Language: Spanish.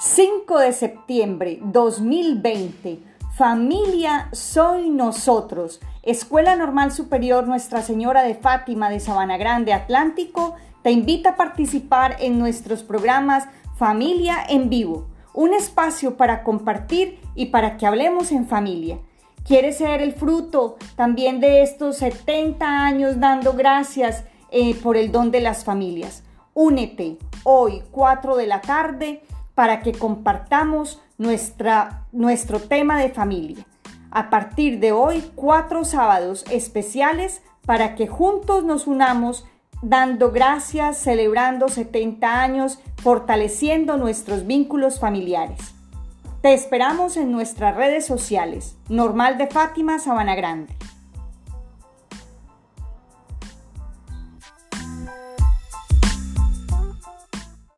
5 de septiembre 2020. Familia Soy Nosotros. Escuela Normal Superior Nuestra Señora de Fátima de Sabana Grande Atlántico te invita a participar en nuestros programas Familia en Vivo, un espacio para compartir y para que hablemos en familia. ¿Quieres ser el fruto también de estos 70 años dando gracias eh, por el don de las familias? Únete hoy 4 de la tarde para que compartamos nuestra, nuestro tema de familia. A partir de hoy, cuatro sábados especiales para que juntos nos unamos dando gracias, celebrando 70 años, fortaleciendo nuestros vínculos familiares. Te esperamos en nuestras redes sociales. Normal de Fátima, Sabana Grande.